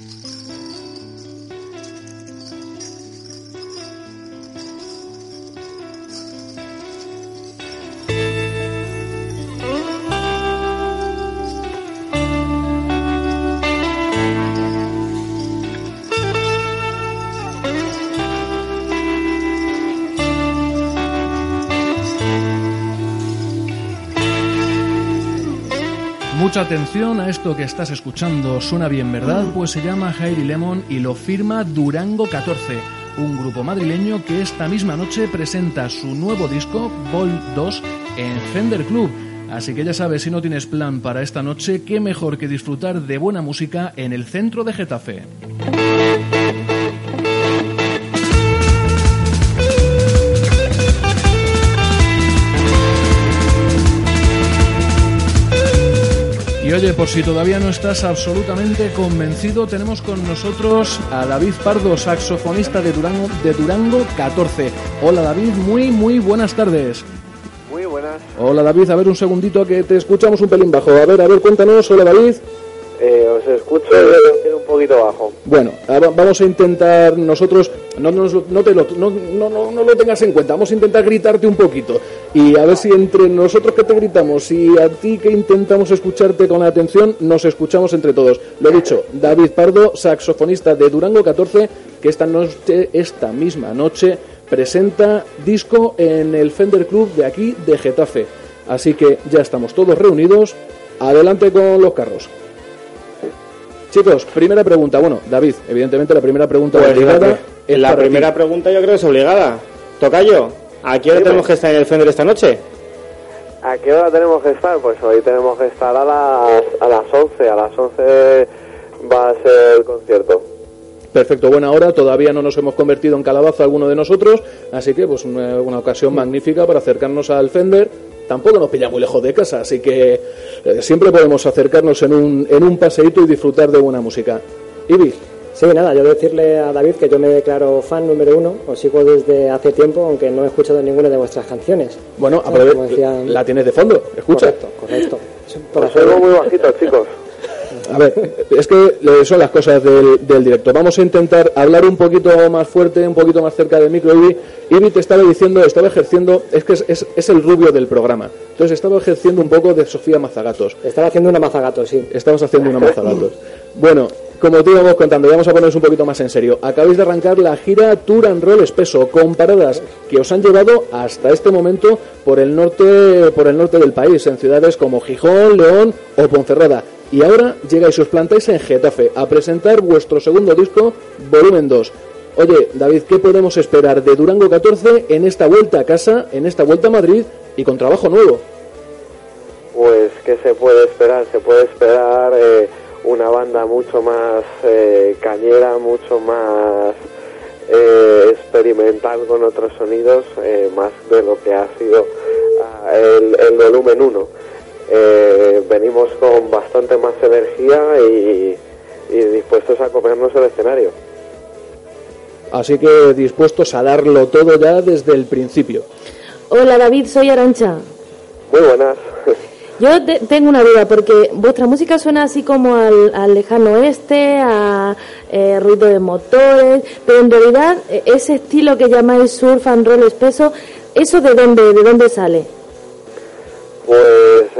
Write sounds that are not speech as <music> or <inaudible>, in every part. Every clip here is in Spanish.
Mm-hmm. Mucha atención a esto que estás escuchando. Suena bien, ¿verdad? Pues se llama Heidi Lemon y lo firma Durango 14, un grupo madrileño que esta misma noche presenta su nuevo disco, Vol 2, en Fender Club. Así que ya sabes, si no tienes plan para esta noche, qué mejor que disfrutar de buena música en el centro de Getafe. Y oye, por si todavía no estás absolutamente convencido, tenemos con nosotros a David Pardo, saxofonista de Durango, de Durango 14. Hola David, muy muy buenas tardes. Muy buenas. Hola David, a ver un segundito que te escuchamos un pelín bajo. A ver, a ver, cuéntanos. Hola David. Eh, os escucho un poquito bajo. Bueno, ahora vamos a intentar nosotros, no, no, no, te lo, no, no, no, no lo tengas en cuenta, vamos a intentar gritarte un poquito y a ver si entre nosotros que te gritamos y a ti que intentamos escucharte con atención, nos escuchamos entre todos. Lo he dicho, David Pardo, saxofonista de Durango 14, que esta noche, esta misma noche, presenta disco en el Fender Club de aquí de Getafe. Así que ya estamos todos reunidos. Adelante con los carros. Chicos, primera pregunta. Bueno, David, evidentemente la primera pregunta Pues obligada la, es la primera ti. pregunta yo creo que es obligada. Tocayo, ¿a qué hora Dime. tenemos que estar en el Fender esta noche? ¿A qué hora tenemos que estar? Pues hoy tenemos que estar a las, a las 11. A las 11 va a ser el concierto. Perfecto, buena hora. Todavía no nos hemos convertido en calabaza alguno de nosotros, así que pues una, una ocasión magnífica para acercarnos al Fender. Tampoco nos pilla muy lejos de casa, así que eh, siempre podemos acercarnos en un, en un paseíto y disfrutar de buena música. Ibi, Sí, nada, yo decirle a David que yo me declaro fan número uno, os sigo desde hace tiempo, aunque no he escuchado ninguna de vuestras canciones. bueno, aprove- Como decían- la tienes de fondo, escucha. Correcto, correcto. Por Os hacer- oigo muy bajito, chicos. A ver, es que son las cosas del, del directo. Vamos a intentar hablar un poquito más fuerte, un poquito más cerca del micro. Ibi, Ibi te estaba diciendo, estaba ejerciendo, es que es, es- es el rubio del programa. Entonces estaba ejerciendo un poco de Sofía Mazagatos. Estaba haciendo una mazagato, sí. Estabas haciendo una mazagatos. Bueno, como te íbamos contando, vamos a ponernos un poquito más en serio. Acabáis de arrancar la gira Tour and Roll Espeso, con paradas que os han llevado hasta este momento por el norte, por el norte del país, en ciudades como Gijón, León o Ponferrada. Y ahora llegáis os plantáis en Getafe a presentar vuestro segundo disco, Volumen 2. Oye, David, ¿qué podemos esperar de Durango 14 en esta vuelta a casa, en esta vuelta a Madrid y con trabajo nuevo? Pues, ¿qué se puede esperar? Se puede esperar eh, una banda mucho más eh, cañera, mucho más eh, experimental con otros sonidos, eh, más de lo que ha sido ah, el, el volumen 1. Eh, venimos con bastante más energía y, y dispuestos a comernos el escenario. Así que dispuestos a darlo todo ya desde el principio. Hola David, soy Arancha. Muy buenas. <laughs> Yo te- tengo una duda porque vuestra música suena así como al, al lejano oeste, a eh, ruido de motores, pero en realidad eh, ese estilo que llamáis surf and roll espeso, ¿eso de dónde, de dónde sale? Pues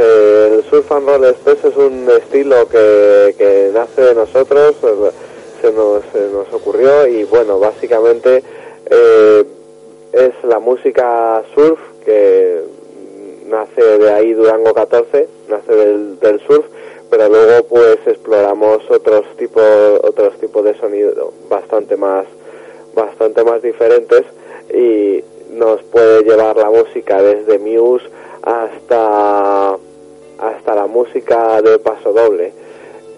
el surf and roll express es un estilo que, que nace de nosotros, eh, se nos, se nos ocurrió y bueno, básicamente eh, es la música surf que nace de ahí Durango 14, nace del, del surf, pero luego pues exploramos otros tipos otros tipos de sonido bastante más bastante más diferentes y nos puede llevar la música desde Muse hasta hasta música de paso doble.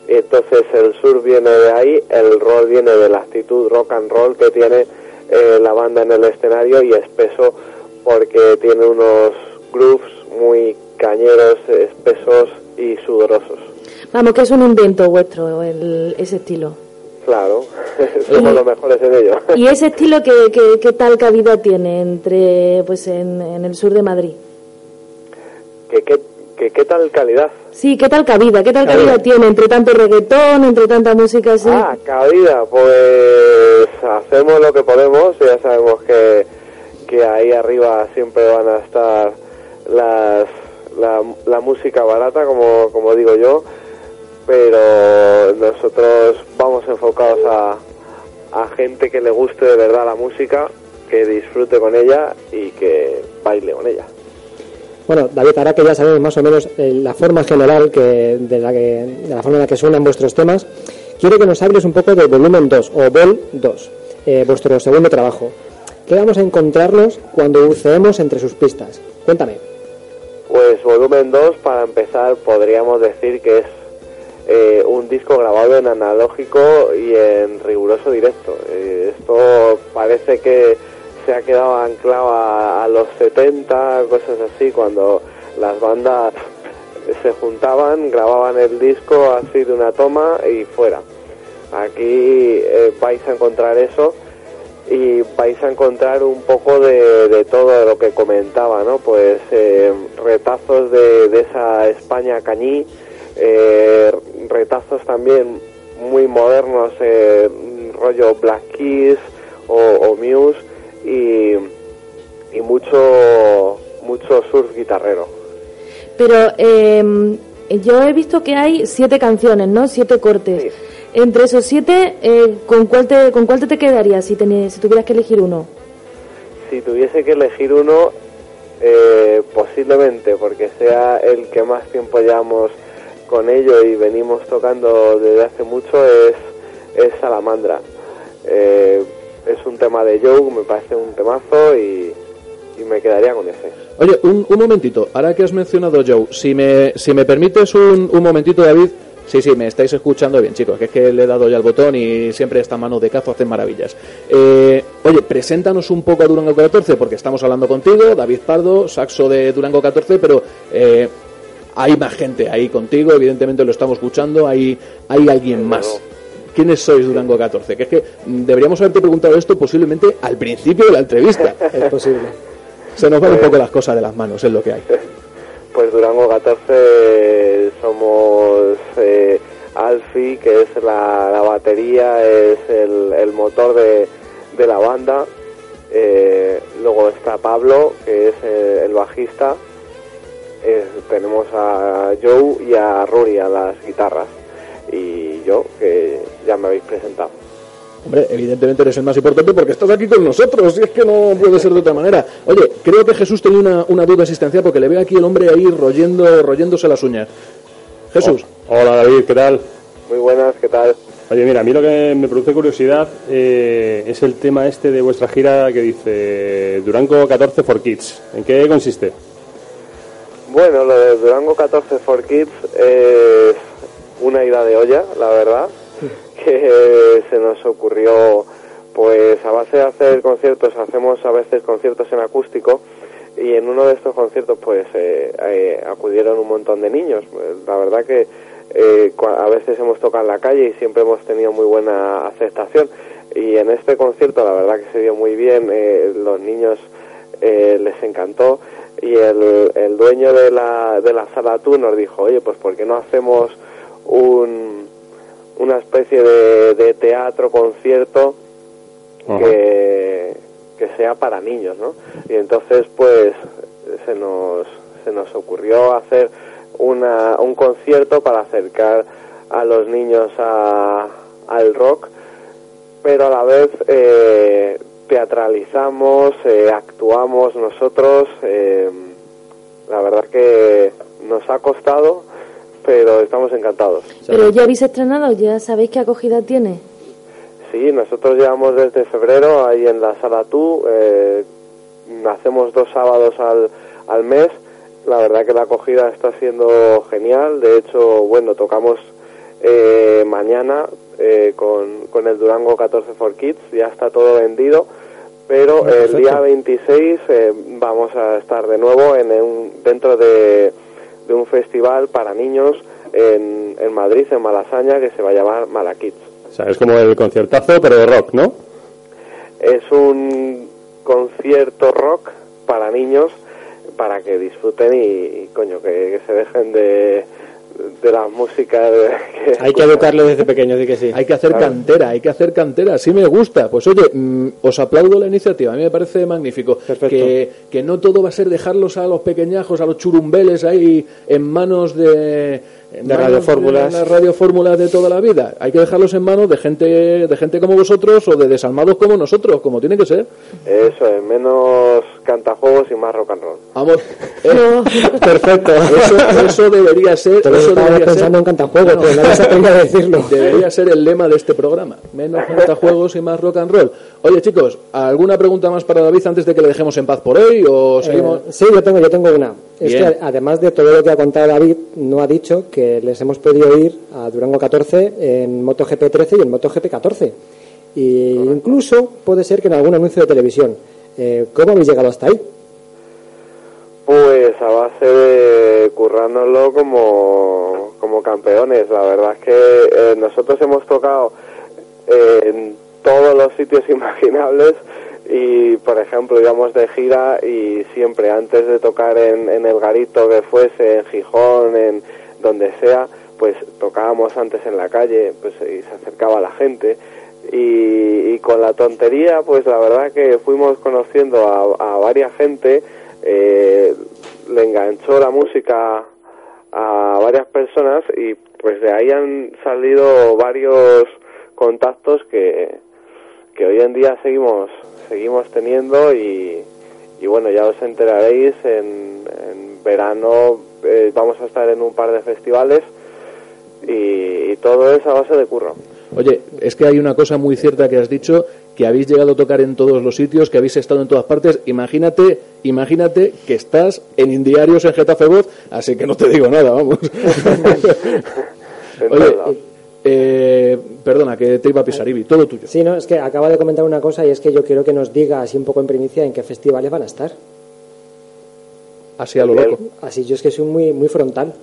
Entonces el sur viene de ahí, el roll viene de la actitud rock and roll que tiene eh, la banda en el escenario y espeso porque tiene unos grooves muy cañeros, espesos y sudorosos. Vamos, que es un invento vuestro el, ese estilo. Claro, <laughs> somos los mejores en ello. <laughs> ¿Y ese estilo qué, qué, qué tal cabida tiene entre pues en, en el sur de Madrid? ¿Qué, qué, qué, qué tal calidad? Sí, ¿qué tal cabida? ¿Qué tal cabida, Cabida. tiene entre tanto reggaetón, entre tanta música así? Ah, cabida, pues hacemos lo que podemos, ya sabemos que, que ahí arriba siempre van a estar las, la, la música barata, como, como digo yo, pero nosotros vamos enfocados a, a gente que le guste de verdad la música, que disfrute con ella y que baile con ella. Bueno, David, ahora que ya sabemos más o menos eh, la forma general que, de, la forma en la que suenan vuestros temas, quiero que nos hables un poco de Volumen 2 o Vol 2, eh, vuestro segundo trabajo. ¿Qué vamos a encontrarnos cuando buceemos entre sus pistas? Cuéntame. Pues volumen 2, para empezar, podríamos decir que es eh, un disco grabado en analógico y en riguroso directo. Esto parece que se ha quedado anclado a, los 70, cosas así, cuando las bandas se juntaban, grababan el disco así de una toma y fuera. Aquí eh, vais a encontrar eso y vais a encontrar un poco de, todo lo que comentaba, ¿no? Pues eh, retazos de, esa España cañí, eh, retazos también muy modernos, rollo Black Keys o Muse y, y mucho mucho surf guitarrero. Pero eh, yo he visto que hay siete canciones, ¿no? Siete cortes. Sí. Entre esos siete, eh, ¿con, cuál te, ¿con cuál te quedarías si, teni- si tuvieras que elegir uno? Si tuviese que elegir uno, eh, posiblemente, porque sea el que más tiempo llevamos con ello y venimos tocando desde hace mucho, es, es Salamandra. Eh, es un tema de Joe, me parece un temazo y, y me quedaría con ese. Oye, un, un momentito, ahora que has mencionado Joe, si me, si me permites un, un momentito, David. Sí, sí, me estáis escuchando bien, chicos, que es que le he dado ya al botón y siempre esta mano de cazo hacen maravillas. Eh, oye, preséntanos un poco a Durango 14, porque estamos hablando contigo, David Pardo, saxo de Durango 14, pero eh, hay más gente ahí contigo, evidentemente lo estamos escuchando, hay, hay alguien más. ¿Quiénes sois Durango 14? Que es que mm, deberíamos haberte preguntado esto posiblemente al principio de la entrevista. <laughs> Es posible. Se nos van un poco las cosas de las manos, es lo que hay. <laughs> Pues Durango 14 somos eh, Alfie, que es la, la batería, es el, el motor de, de la banda. Eh, luego está Pablo, que es eh, el bajista. Eh, tenemos a Joe y a Rory a las guitarras. Y yo, que ya me habéis presentado. Hombre, evidentemente eres el más importante porque estás aquí con nosotros, y es que no puede ser de otra manera. Oye, creo que Jesús tenía una, una duda existencial porque le veo aquí el hombre ahí royendo, royéndose las uñas. Jesús, Hola David, ¿qué tal? Muy buenas, ¿qué tal? Oye, mira, a mí lo que me produce curiosidad eh, es el tema este de vuestra gira que dice Durango 14 for Kids. ¿En qué consiste? Bueno, lo de Durango 14 for Kids es una ida de olla, la verdad, que <laughs> se nos ocurrió, pues a base de hacer conciertos, hacemos a veces conciertos en acústico y en uno de estos conciertos pues eh, eh, acudieron un montón de niños. La verdad que eh, a veces hemos tocado en la calle y siempre hemos tenido muy buena aceptación y en este concierto la verdad que se dio muy bien, eh, los niños eh, les encantó y el, el dueño de la, de la sala tour nos dijo, oye, pues ¿por qué no hacemos un, una especie de, de teatro, concierto que, que sea para niños, ¿no? Y entonces pues se nos, se nos ocurrió hacer una, un concierto para acercar a los niños a, al rock pero a la vez eh, teatralizamos, eh, actuamos nosotros. eh, la verdad que nos ha costado, pero estamos encantados. Pero ya habéis estrenado, ya sabéis qué acogida tiene. Sí, nosotros llevamos desde febrero ahí en la sala tú, eh, hacemos dos sábados al, al mes La verdad que la acogida está siendo genial. De hecho, bueno, tocamos eh, mañana eh, con, con el Durango 14 for Kids. Ya está todo vendido. Pero el día 26 eh, vamos a estar de nuevo en un- dentro de, de un festival para niños en, en Madrid, en Malasaña, que se va a llamar Malakids. O sea, es como el conciertazo, pero de rock, ¿no? Es un concierto rock para niños para que disfruten y, y, coño, que, que se dejen de, de la música. de- <laughs> que Hay que educarlo desde pequeño, sí que sí. Hay que hacer Claro. cantera, hay que hacer cantera. Sí me gusta. Pues oye, mm, os aplaudo la iniciativa. A mí me parece magnífico. Perfecto. Que, que no todo va a ser dejarlos a los pequeñajos, a los churumbeles ahí en manos de... en De radiofórmulas. de las radiofórmulas de toda la vida. Hay que dejarlos en manos de gente, de gente como vosotros o de desalmados como nosotros, como tiene que ser. Eso es, menos cantajuegos y más rock and roll. Vamos. eh, No. <laughs> Perfecto. Eso, eso debería ser. Todos Eso debería ser, pensando en cantajuegos, No, pero nadie se a decirlo. Debería ser el lema de este programa. Menos juegos y más rock and roll. Oye, chicos, ¿alguna pregunta más para David antes de que le dejemos en paz por hoy? ¿O seguimos? Eh, sí, yo tengo, yo tengo una. Es Bien. que además de todo lo que ha contado David, no ha dicho que les hemos podido ir a Durango 14 en MotoGP 13 y en MotoGP 14. Y incluso puede ser que en algún anuncio de televisión. Eh, ¿Cómo habéis llegado hasta ahí? Pues a base de currárnoslo como, como campeones. La verdad es que eh, nosotros hemos tocado eh, en todos los sitios <laughs> imaginables y, por ejemplo, íbamos de gira y siempre antes de tocar en, en el garito que fuese, en Gijón, en donde sea, pues tocábamos antes en la calle pues y se acercaba la gente. Y, con la tontería pues la verdad que fuimos conociendo a, a varias gente eh, le enganchó la música a varias personas y pues de ahí han salido varios contactos que, que hoy en día seguimos seguimos teniendo y, y bueno ya os enteraréis en, en verano eh, vamos a estar en un par de festivales y, y todo es a base de curro Oye, es que hay una cosa muy cierta que has dicho, que habéis llegado a tocar en todos los sitios, que habéis estado en todas partes. Imagínate, imagínate que estás en Indiarios en Getafe Voz, así que no te digo nada, vamos. <laughs> Oye, eh, perdona, que te iba a pisar, Ibi, todo tuyo. Sí, no, es que acaba de comentar una cosa y es que yo quiero que nos diga así un poco en primicia en qué festivales van a estar. Así a lo loco. Así yo es que soy muy, muy frontal.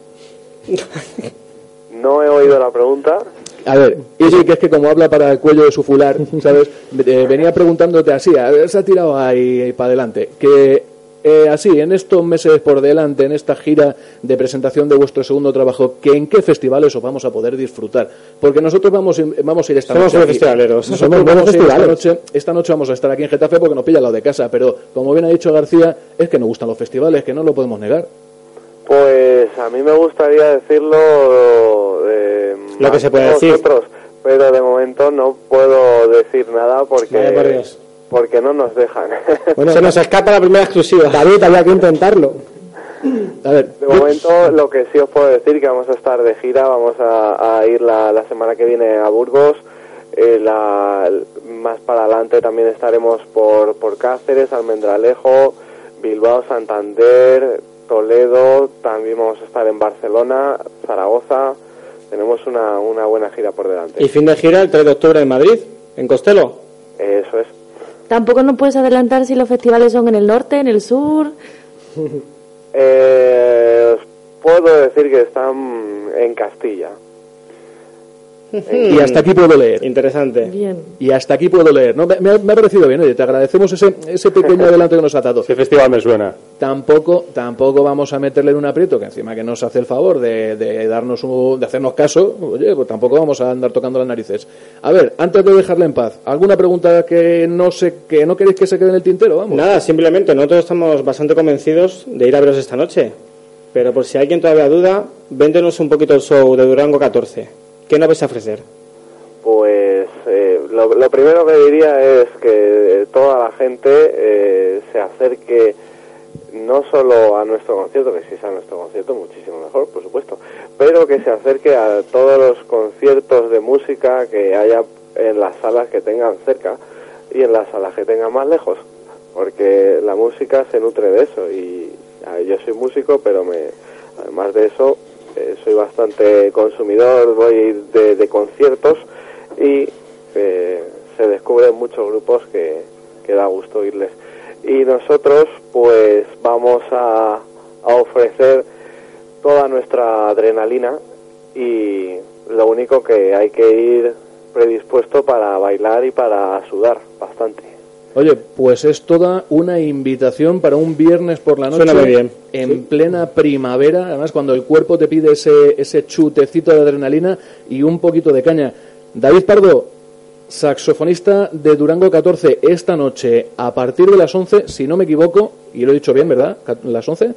no he oído la pregunta A ver, Ibi, que es que como habla para el cuello de su fular, ¿sabes? Eh, venía preguntándote así, a ver, se ha tirado ahí para adelante, que eh, así, en estos meses por delante, en esta gira de presentación de vuestro segundo trabajo, que ¿en qué festivales os vamos a poder disfrutar? Porque nosotros vamos, a- vamos a ir esta Somos noche. festivaleros. Somos vamos a ir esta noche, esta noche vamos a estar aquí en Getafe porque nos pilla al lado de casa, pero como bien ha dicho García, es que nos gustan los festivales, que no lo podemos negar. Pues a mí me gustaría decirlo eh, Lo que se puede decir. vosotros, pero de momento no puedo decir nada Vaya por porque Dios. Porque no nos dejan. <laughs> Bueno, Se nos escapa la primera exclusiva. David, había que intentarlo. A ver, de momento lo que sí os puedo decir que vamos a estar de gira, vamos a, a ir la, la semana que viene a Burgos. eh, la- más para adelante también estaremos por, por Cáceres, Almendralejo, Bilbao, Santander, Toledo, también vamos a estar en Barcelona, Zaragoza. Tenemos una, una buena gira por delante. Y fin de gira el 3 de octubre en Madrid, en Costello. Eso es. Tampoco nos puedes adelantar si los festivales son en el norte, en el sur. <laughs> Eh, puedo decir que están en Castilla. Y hasta aquí puedo leer. Interesante. Bien. Y hasta aquí puedo leer. ¿no? Me, me ha, me ha parecido bien, oye, te agradecemos ese, ese pequeño adelanto que nos ha dado. Ese festival me suena. Tampoco, tampoco vamos a meterle en un aprieto, que encima que nos hace el favor de, de darnos un- de hacernos caso, oye, pues tampoco vamos a andar tocando las narices. A ver, antes de dejarle en paz, ¿alguna pregunta que no sé, que no queréis que se quede en el tintero? Vamos. Nada, simplemente nosotros estamos bastante convencidos de ir a veros esta noche. Pero por si alguien todavía duda, véndenos un poquito el show de Durango 14. ¿Qué nos vais a ofrecer? Pues eh, lo, primero que diría es que toda la gente eh, se acerque no solo a nuestro concierto, que si es a nuestro concierto muchísimo mejor, por supuesto, pero que se acerque a todos los conciertos de música que haya en las salas que tengan cerca y en las salas que tengan más lejos, porque la música se nutre de eso y, Ah, Yo soy músico, pero me, además de eso, eh, soy bastante consumidor, voy de, de conciertos y eh, se descubren muchos grupos que, da gusto oírles. Y nosotros, pues, vamos a ofrecer toda nuestra adrenalina y lo único que hay que ir predispuesto para bailar y para sudar bastante. Oye, pues es toda una invitación para un viernes por la noche Suena muy bien. en plena primavera, además cuando el cuerpo te pide ese, ese chutecito de adrenalina y un poquito de caña. David Pardo, saxofonista de Durango 14, esta noche a partir de las 11, si no me equivoco, y lo he dicho bien, ¿verdad? ¿Las 11?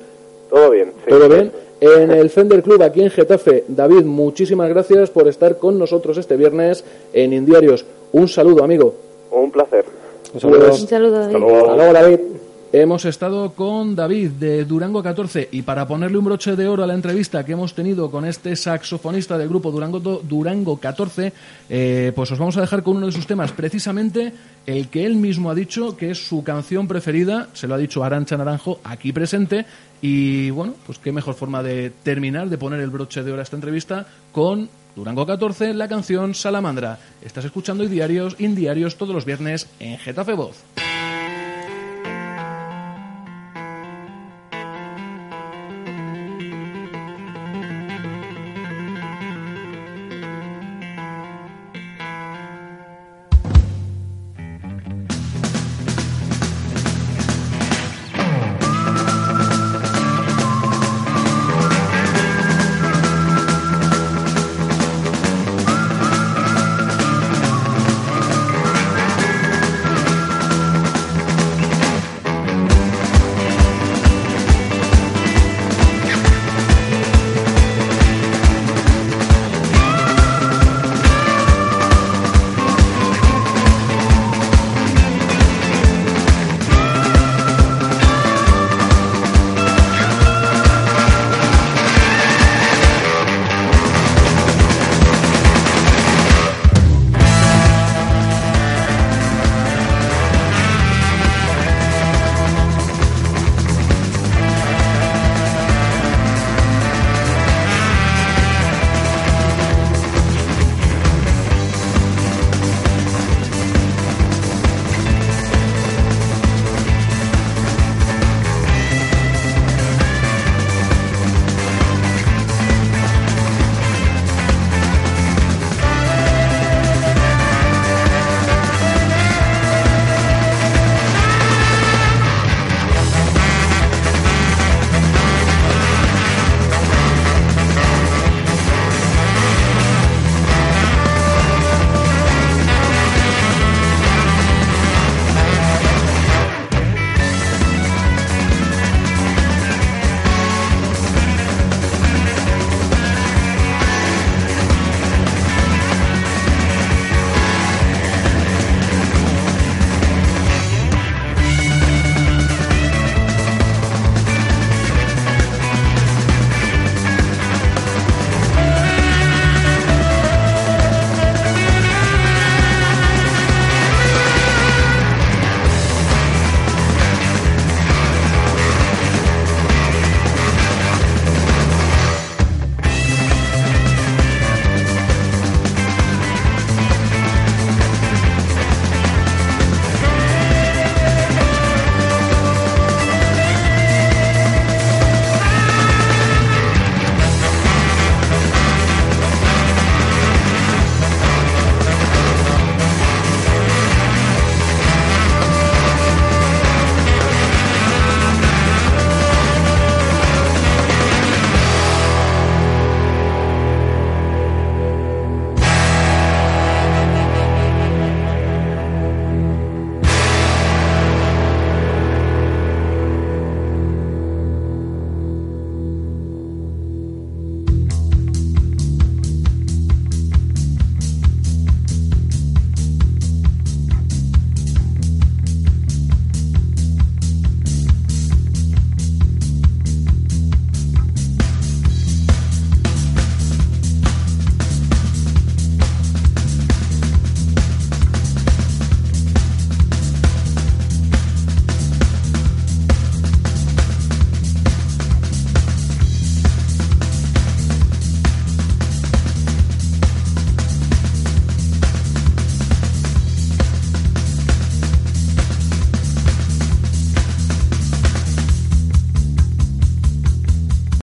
Todo bien. sí. ¿Todo bien? En el Fender Club aquí en Getafe. David, muchísimas gracias por estar con nosotros este viernes en Indiarios. Un saludo, amigo. Un placer. Un saludo. Pues- Un saludo, David. Hasta luego, David. Hemos estado con David de Durango 14 y para ponerle un broche de oro a la entrevista que hemos tenido con este saxofonista del grupo Durango, Durango 14, eh, pues os vamos a dejar con uno de sus temas, precisamente el que él mismo ha dicho que es su canción preferida, se lo ha dicho Arancha Naranjo aquí presente y bueno, pues qué mejor forma de terminar, de poner el broche de oro a esta entrevista con Durango 14, la canción Salamandra. Estás escuchando Indiarios, Indiarios todos los viernes en Getafe Voz.